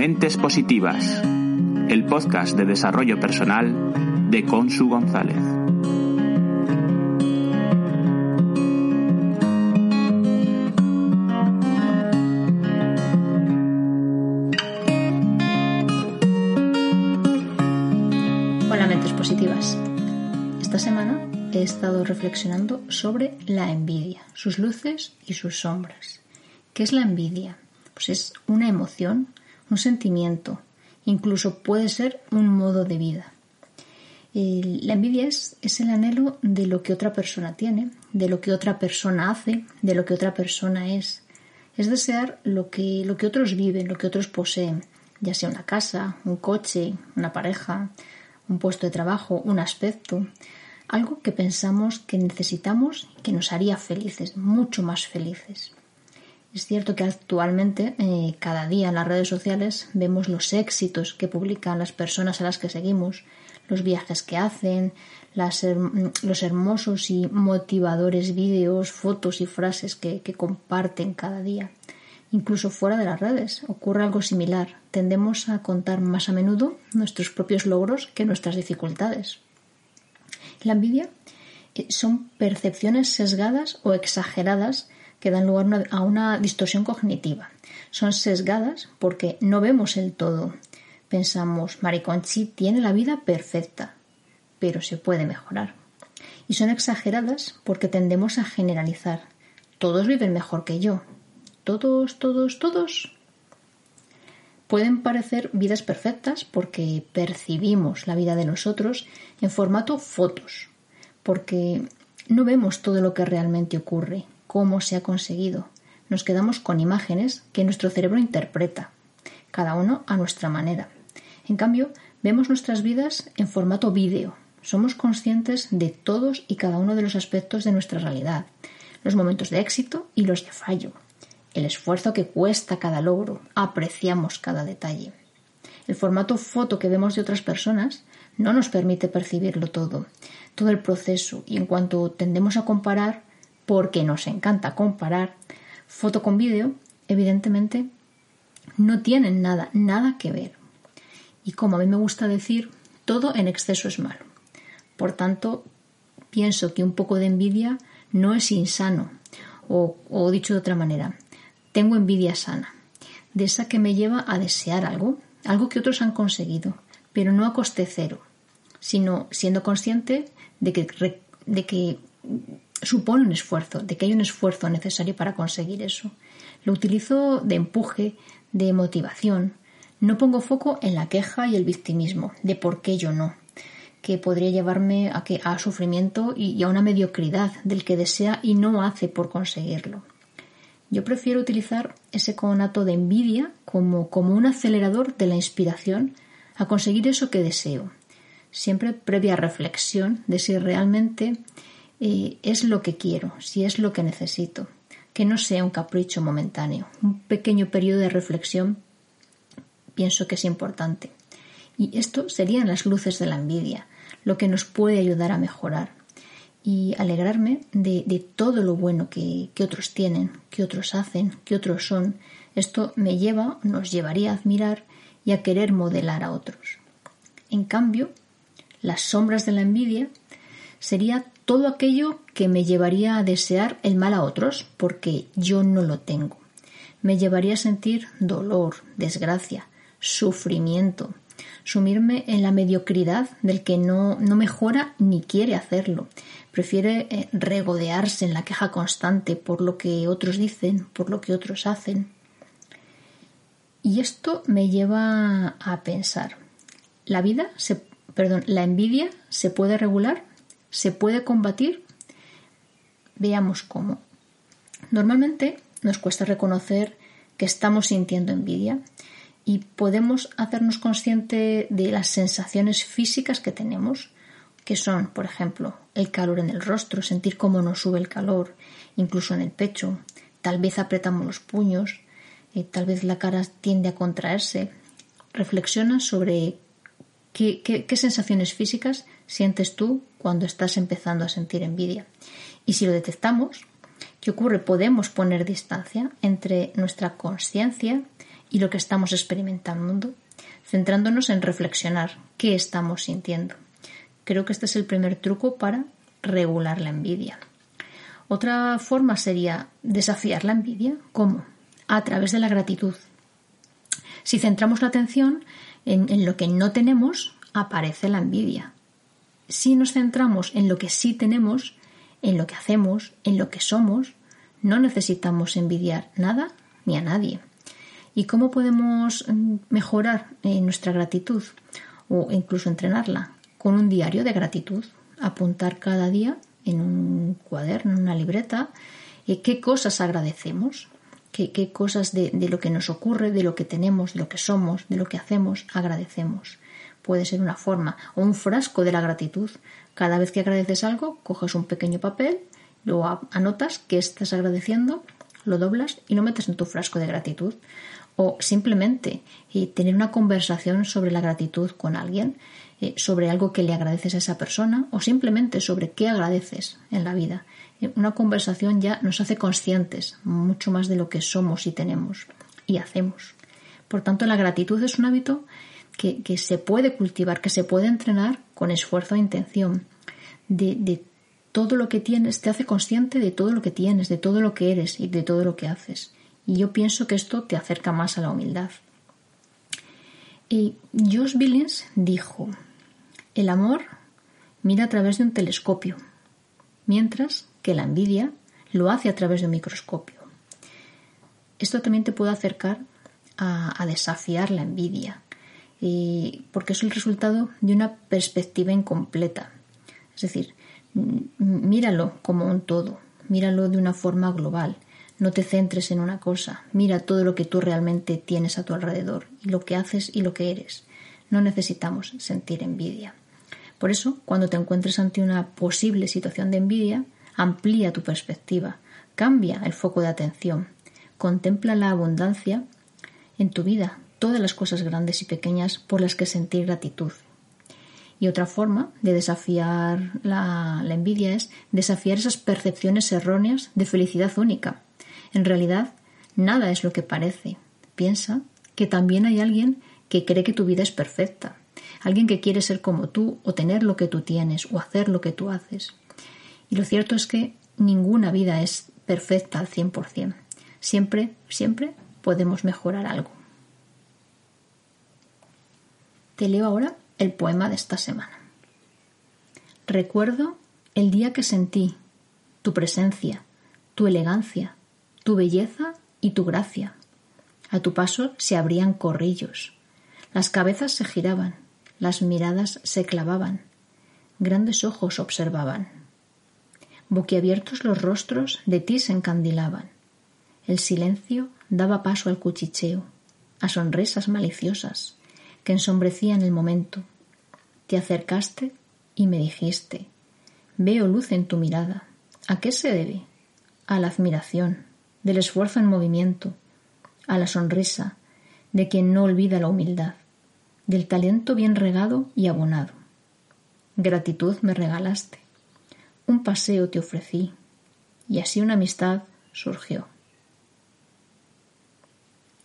Mentes Positivas, el podcast de desarrollo personal de Consu González. Hola mentes positivas. Esta semana he estado reflexionando sobre la envidia, sus luces y sus sombras. ¿Qué es la envidia? Pues es una emoción, un sentimiento, incluso puede ser un modo de vida. La envidia es, el anhelo de lo que otra persona tiene, de lo que otra persona hace, de lo que otra persona es. Es desear lo que, lo que otros viven, lo que otros poseen, ya sea una casa, un coche, una pareja, un puesto de trabajo, un aspecto, algo que pensamos que necesitamos que nos haría felices, mucho más felices. Es cierto que actualmente, eh, cada día en las redes sociales, vemos los éxitos que publican las personas a las que seguimos, los viajes que hacen, los hermosos y motivadores vídeos, fotos y frases que, que comparten cada día. Incluso fuera de las redes ocurre algo similar. Tendemos a contar más a menudo nuestros propios logros que nuestras dificultades. La envidia eh, son percepciones sesgadas o exageradas que dan lugar a una distorsión cognitiva. Son sesgadas porque no vemos el todo. Pensamos, Mariconchi tiene la vida perfecta, pero se puede mejorar. Y son exageradas porque tendemos a generalizar. Todos viven mejor que yo. Todos, todos, todos. Pueden parecer vidas perfectas porque percibimos la vida de los otros en formato fotos, porque no vemos todo lo que realmente ocurre, cómo se ha conseguido. Nos quedamos con imágenes que nuestro cerebro interpreta, cada uno a nuestra manera. En cambio, vemos nuestras vidas en formato vídeo. Somos conscientes de todos y cada uno de los aspectos de nuestra realidad, los momentos de éxito y los de fallo, el esfuerzo que cuesta cada logro, apreciamos cada detalle. El formato foto que vemos de otras personas no nos permite percibirlo todo, todo el proceso, y en cuanto tendemos a comparar, porque nos encanta comparar foto con vídeo, evidentemente no tienen nada, nada que ver. Y como a mí me gusta decir, todo en exceso es malo. Por tanto, pienso que un poco de envidia no es insano. O, o dicho de otra manera, tengo envidia sana, de esa que me lleva a desear algo, algo que otros han conseguido, pero no a coste cero, sino siendo consciente de que, de que supone un esfuerzo, de que hay un esfuerzo necesario para conseguir eso. Lo utilizo de empuje, de motivación. No pongo foco en la queja y el victimismo, de por qué yo no, que podría llevarme a, que, a sufrimiento y, a una mediocridad del que desea y no hace por conseguirlo. Yo prefiero utilizar ese conato de envidia como, como un acelerador de la inspiración a conseguir eso que deseo, siempre previa reflexión de si realmente es lo que quiero, si es lo que necesito, que no sea un capricho momentáneo. Un pequeño periodo de reflexión pienso que es importante. Y esto serían las luces de la envidia, lo que nos puede ayudar a mejorar y alegrarme de, todo lo bueno que, que, otros tienen, que otros hacen, que otros son. Esto me lleva, nos llevaría a admirar y a querer modelar a otros. En cambio, las sombras de la envidia sería todo aquello que me llevaría a desear el mal a otros porque yo no lo tengo. Me llevaría a sentir dolor, desgracia, sufrimiento, sumirme en la mediocridad del que no, no mejora ni quiere hacerlo. Prefiere eh, regodearse en la queja constante por lo que otros dicen, por lo que otros hacen. Y esto me lleva a pensar, la vida perdón, la envidia se puede regular ¿Se puede combatir? Veamos cómo. Normalmente nos cuesta reconocer que estamos sintiendo envidia y podemos hacernos consciente de las sensaciones físicas que tenemos, que son, por ejemplo, el calor en el rostro, sentir cómo nos sube el calor, incluso en el pecho, tal vez apretamos los puños, eh, tal vez la cara tiende a contraerse. Reflexiona sobre qué sensaciones físicas sientes tú cuando estás empezando a sentir envidia. Y si lo detectamos, ¿qué ocurre? Podemos poner distancia entre nuestra conciencia y lo que estamos experimentando, centrándonos en reflexionar qué estamos sintiendo. Creo que este es el primer truco para regular la envidia. Otra forma sería desafiar la envidia. ¿Cómo? A través de la gratitud. Si centramos la atención en, lo que no tenemos, aparece la envidia. Si nos centramos en lo que sí tenemos, en lo que hacemos, en lo que somos, no necesitamos envidiar nada ni a nadie. ¿Y cómo podemos mm, mejorar eh, nuestra gratitud o incluso entrenarla? Con un diario de gratitud. Apuntar cada día en un cuaderno, en una libreta, eh, qué cosas agradecemos, qué, cosas de, lo que nos ocurre, de lo que tenemos, de lo que somos, de lo que hacemos, agradecemos. Puede ser una forma o un frasco de la gratitud. Cada vez que agradeces algo, coges un pequeño papel, lo anotas que estás agradeciendo, lo doblas y lo metes en tu frasco de gratitud o simplemente eh, tener una conversación sobre la gratitud con alguien, eh, sobre algo que le agradeces a esa persona o simplemente sobre qué agradeces en la vida. Eh, una conversación ya nos hace conscientes mucho más de lo que somos y tenemos y hacemos. Por tanto, la gratitud es un hábito que, se puede cultivar, que se puede entrenar con esfuerzo e intención. De, todo lo que tienes, te hace consciente de todo lo que tienes, de todo lo que eres y de todo lo que haces. Y yo pienso que esto te acerca más a la humildad. Y Josh Billings dijo, el amor mira a través de un telescopio, mientras que la envidia lo hace a través de un microscopio. Esto también te puede acercar a, desafiar la envidia, porque es el resultado de una perspectiva incompleta. Es decir, míralo como un todo, míralo de una forma global no te centres en una cosa, mira todo lo que tú realmente tienes a tu alrededor, y lo que haces y lo que eres. No necesitamos sentir envidia. Por eso, cuando te encuentres ante una posible situación de envidia, amplía tu perspectiva, cambia el foco de atención, contempla la abundancia en tu vida, todas las cosas grandes y pequeñas por las que sentir gratitud. Y otra forma de desafiar la, la envidia es desafiar esas percepciones erróneas de felicidad única en realidad, nada es lo que parece. Piensa que también hay alguien que cree que tu vida es perfecta, alguien que quiere ser como tú o tener lo que tú tienes o hacer lo que tú haces. Y lo cierto es que ninguna vida es perfecta al 100%. Siempre, siempre podemos mejorar algo. Te leo ahora el poema de esta semana. Recuerdo el día que sentí tu presencia, tu elegancia, tu belleza y tu gracia. A tu paso se abrían corrillos, las cabezas se giraban, las miradas se clavaban, grandes ojos observaban. Boquiabiertos los rostros de ti se encandilaban. El silencio daba paso al cuchicheo, a sonrisas maliciosas que ensombrecían el momento. Te acercaste y me dijiste, veo luz en tu mirada. ¿A qué se debe? A la admiración, del esfuerzo en movimiento, a la sonrisa de quien no olvida la humildad, del talento bien regado y abonado. Gratitud me regalaste, un paseo te ofrecí, y así una amistad surgió.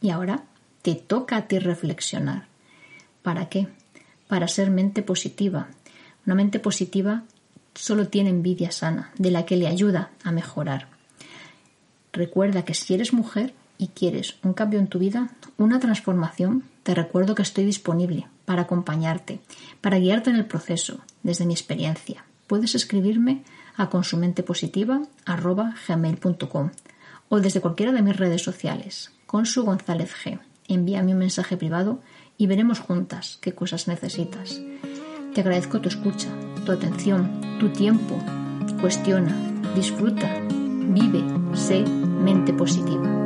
Y ahora te toca a ti reflexionar. ¿Para qué? Para ser mente positiva. Una mente positiva solo tiene envidia sana, de la que le ayuda a mejorar. Recuerda que si eres mujer y quieres un cambio en tu vida, una transformación, te recuerdo que estoy disponible para acompañarte, para guiarte en el proceso, desde mi experiencia. Puedes escribirme a consumentepositiva.gmail.com o desde cualquiera de mis redes sociales, Consu González G. Envíame un mensaje privado y veremos juntas qué cosas necesitas. Te agradezco tu escucha, tu atención, tu tiempo. Cuestiona, disfruta, vive, sé mente positiva.